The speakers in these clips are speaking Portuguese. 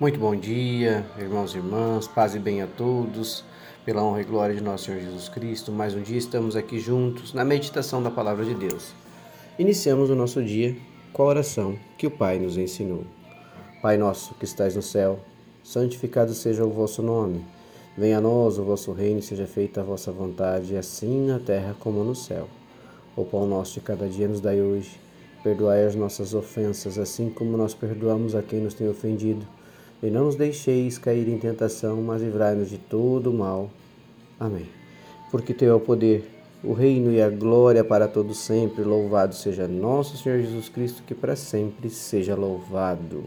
Muito bom dia, irmãos e irmãs, paz e bem a todos, pela honra e glória de nosso Senhor Jesus Cristo. Mais um dia estamos aqui juntos na meditação da palavra de Deus. Iniciamos o nosso dia com a oração que o Pai nos ensinou. Pai nosso que estais no céu, santificado seja o vosso nome. Venha a nós o vosso reino, seja feita a vossa vontade, assim na terra como no céu. O pão nosso de cada dia nos dai hoje. Perdoai as nossas ofensas, assim como nós perdoamos a quem nos tem ofendido e não nos deixeis cair em tentação, mas livrai-nos de todo o mal. Amém. Porque teu é o poder, o reino e a glória para todos sempre. Louvado seja nosso Senhor Jesus Cristo, que para sempre seja louvado.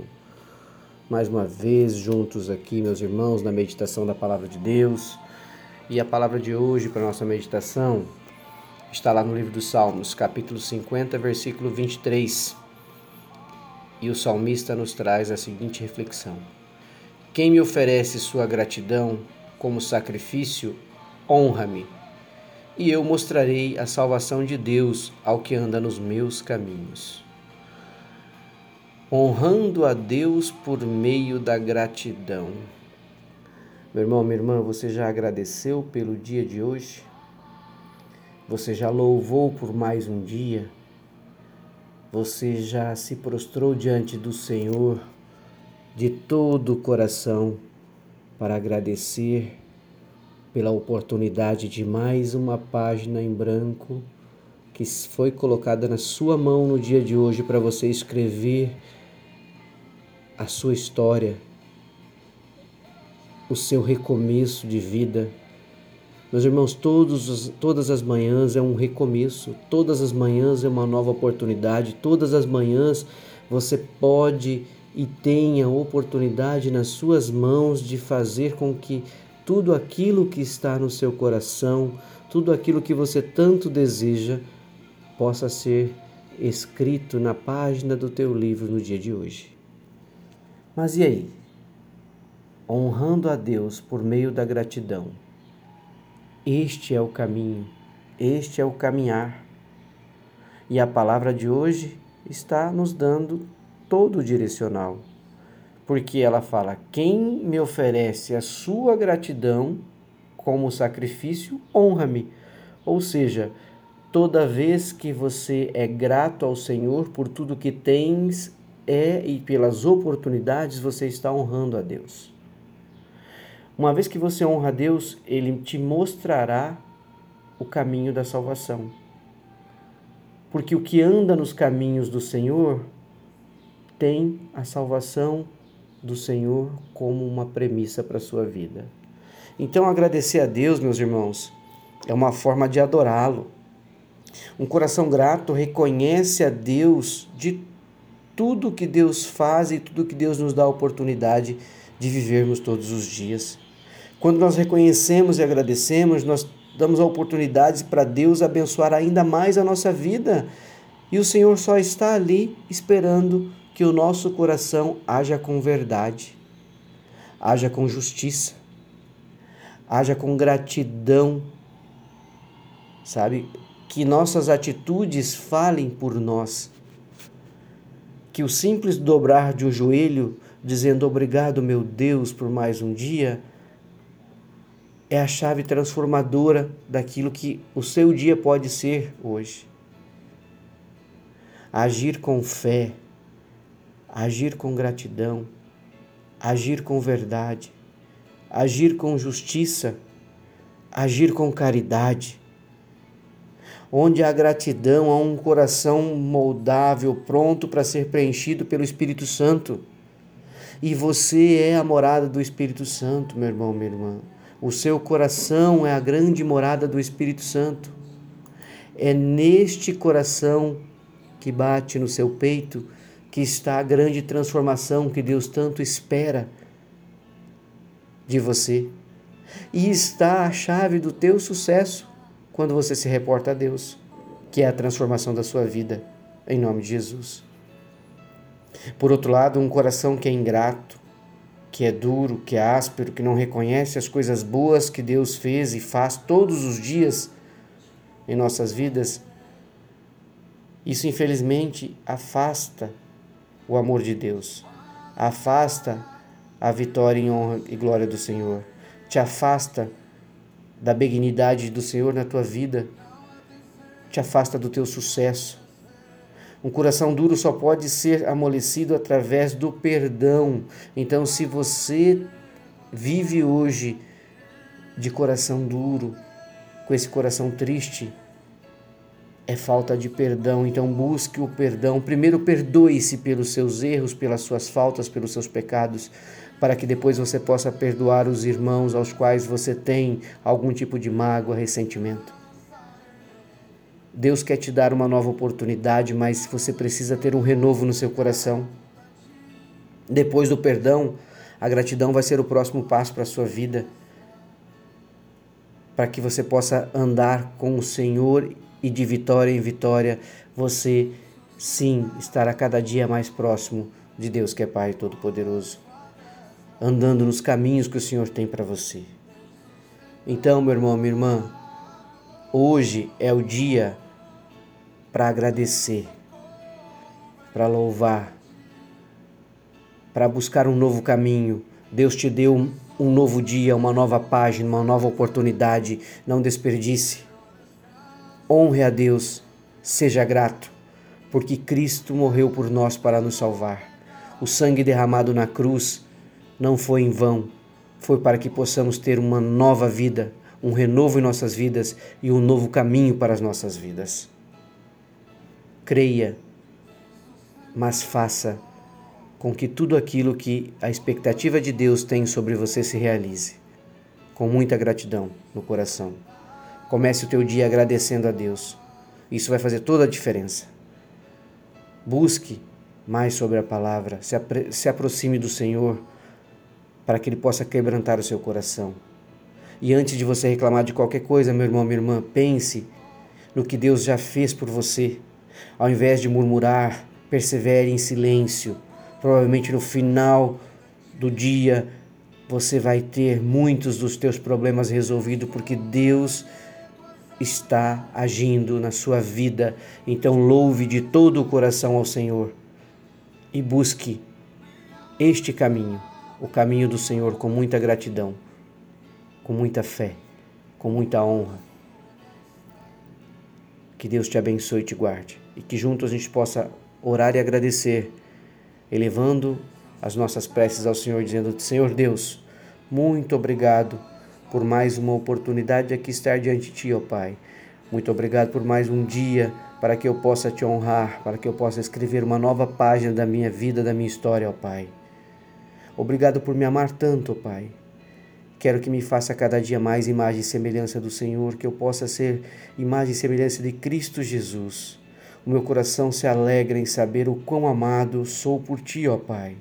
Mais uma vez juntos aqui, meus irmãos, na meditação da palavra de Deus. E a palavra de hoje para nossa meditação está lá no livro dos Salmos, capítulo 50, versículo 23. E o salmista nos traz a seguinte reflexão: quem me oferece sua gratidão como sacrifício, honra-me, e eu mostrarei a salvação de Deus ao que anda nos meus caminhos. Honrando a Deus por meio da gratidão. Meu irmão, minha irmã, você já agradeceu pelo dia de hoje? Você já louvou por mais um dia? Você já se prostrou diante do Senhor de todo o coração para agradecer pela oportunidade de mais uma página em branco que foi colocada na sua mão no dia de hoje para você escrever a sua história, o seu recomeço de vida. Meus irmãos, todos, todas as manhãs é um recomeço, todas as manhãs é uma nova oportunidade, todas as manhãs você pode e tenha oportunidade nas suas mãos de fazer com que tudo aquilo que está no seu coração, tudo aquilo que você tanto deseja, possa ser escrito na página do teu livro no dia de hoje. Mas e aí? Honrando a Deus por meio da gratidão. Este é o caminho, este é o caminhar. E a palavra de hoje está nos dando todo direcional. Porque ela fala: quem me oferece a sua gratidão como sacrifício, honra-me. Ou seja, toda vez que você é grato ao Senhor por tudo que tens, é e pelas oportunidades, você está honrando a Deus. Uma vez que você honra a Deus, ele te mostrará o caminho da salvação. Porque o que anda nos caminhos do Senhor tem a salvação do Senhor como uma premissa para a sua vida. Então, agradecer a Deus, meus irmãos, é uma forma de adorá-lo. Um coração grato reconhece a Deus de tudo que Deus faz e tudo que Deus nos dá a oportunidade de vivermos todos os dias. Quando nós reconhecemos e agradecemos, nós damos a oportunidade para Deus abençoar ainda mais a nossa vida. E o Senhor só está ali esperando que o nosso coração haja com verdade, haja com justiça, haja com gratidão, sabe? Que nossas atitudes falem por nós. Que o simples dobrar de um joelho, dizendo obrigado, meu Deus, por mais um dia, é a chave transformadora daquilo que o seu dia pode ser hoje. Agir com fé, agir com gratidão, agir com verdade, agir com justiça, agir com caridade. Onde há gratidão, há um coração moldável, pronto para ser preenchido pelo Espírito Santo. E você é a morada do Espírito Santo, meu irmão, minha irmã. O seu coração é a grande morada do Espírito Santo. É neste coração que bate no seu peito que está a grande transformação que Deus tanto espera de você. E está a chave do teu sucesso quando você se reporta a Deus, que é a transformação da sua vida, em nome de Jesus. Por outro lado, um coração que é ingrato, que é duro, que é áspero, que não reconhece as coisas boas que Deus fez e faz todos os dias em nossas vidas, isso infelizmente afasta o amor de Deus, afasta a vitória em honra e glória do Senhor. Te afasta da benignidade do Senhor na tua vida. Te afasta do teu sucesso. Um coração duro só pode ser amolecido através do perdão. Então, se você vive hoje de coração duro, com esse coração triste, é falta de perdão. Então, busque o perdão. Primeiro, perdoe-se pelos seus erros, pelas suas faltas, pelos seus pecados para que depois você possa perdoar os irmãos aos quais você tem algum tipo de mágoa, ressentimento. Deus quer te dar uma nova oportunidade, mas você precisa ter um renovo no seu coração. Depois do perdão, a gratidão vai ser o próximo passo para a sua vida, para que você possa andar com o Senhor e de vitória em vitória, você sim estará cada dia mais próximo de Deus que é Pai Todo-Poderoso andando nos caminhos que o Senhor tem para você. Então, meu irmão, minha irmã, hoje é o dia para agradecer, para louvar, para buscar um novo caminho. Deus te deu um, novo dia, uma nova página, uma nova oportunidade. Não desperdice. Honre a Deus, seja grato, porque Cristo morreu por nós para nos salvar. O sangue derramado na cruz não foi em vão, foi para que possamos ter uma nova vida, um renovo em nossas vidas e um novo caminho para as nossas vidas. Creia, mas faça com que tudo aquilo que a expectativa de Deus tem sobre você se realize, com muita gratidão no coração. Comece o teu dia agradecendo a Deus. Isso vai fazer toda a diferença. Busque mais sobre a palavra, se, se aproxime do Senhor para que Ele possa quebrantar o seu coração. E antes de você reclamar de qualquer coisa, meu irmão, minha irmã, pense no que Deus já fez por você. Ao invés de murmurar, persevere em silêncio. Provavelmente no final do dia você vai ter muitos dos teus problemas resolvidos porque Deus está agindo na sua vida. Então louve de todo o coração ao Senhor e busque este caminho o caminho do Senhor com muita gratidão, com muita fé, com muita honra. Que Deus te abençoe e te guarde e que juntos a gente possa orar e agradecer, elevando as nossas preces ao Senhor, dizendo: Senhor Deus, muito obrigado por mais uma oportunidade de aqui estar diante de Ti, ó Pai. Muito obrigado por mais um dia para que eu possa te honrar, para que eu possa escrever uma nova página da minha vida, da minha história, ó Pai. Obrigado por me amar tanto, Pai. Quero que me faça cada dia mais imagem e semelhança do Senhor, que eu possa ser imagem e semelhança de Cristo Jesus. O meu coração se alegra em saber o quão amado sou por Ti, ó Pai.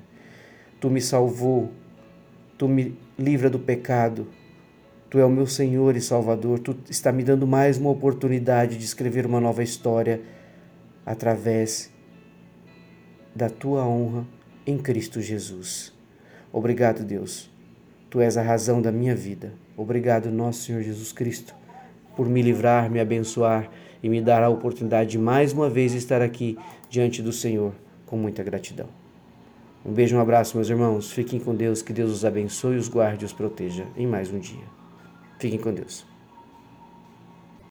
Tu me salvou, Tu me livra do pecado, Tu é o meu Senhor e Salvador, Tu está me dando mais uma oportunidade de escrever uma nova história através da Tua honra em Cristo Jesus. Obrigado, Deus. Tu és a razão da minha vida. Obrigado, nosso Senhor Jesus Cristo, por me livrar, me abençoar e me dar a oportunidade de mais uma vez estar aqui diante do Senhor com muita gratidão. Um beijo, um abraço, meus irmãos. Fiquem com Deus, que Deus os abençoe, os guarde e os proteja em mais um dia. Fiquem com Deus.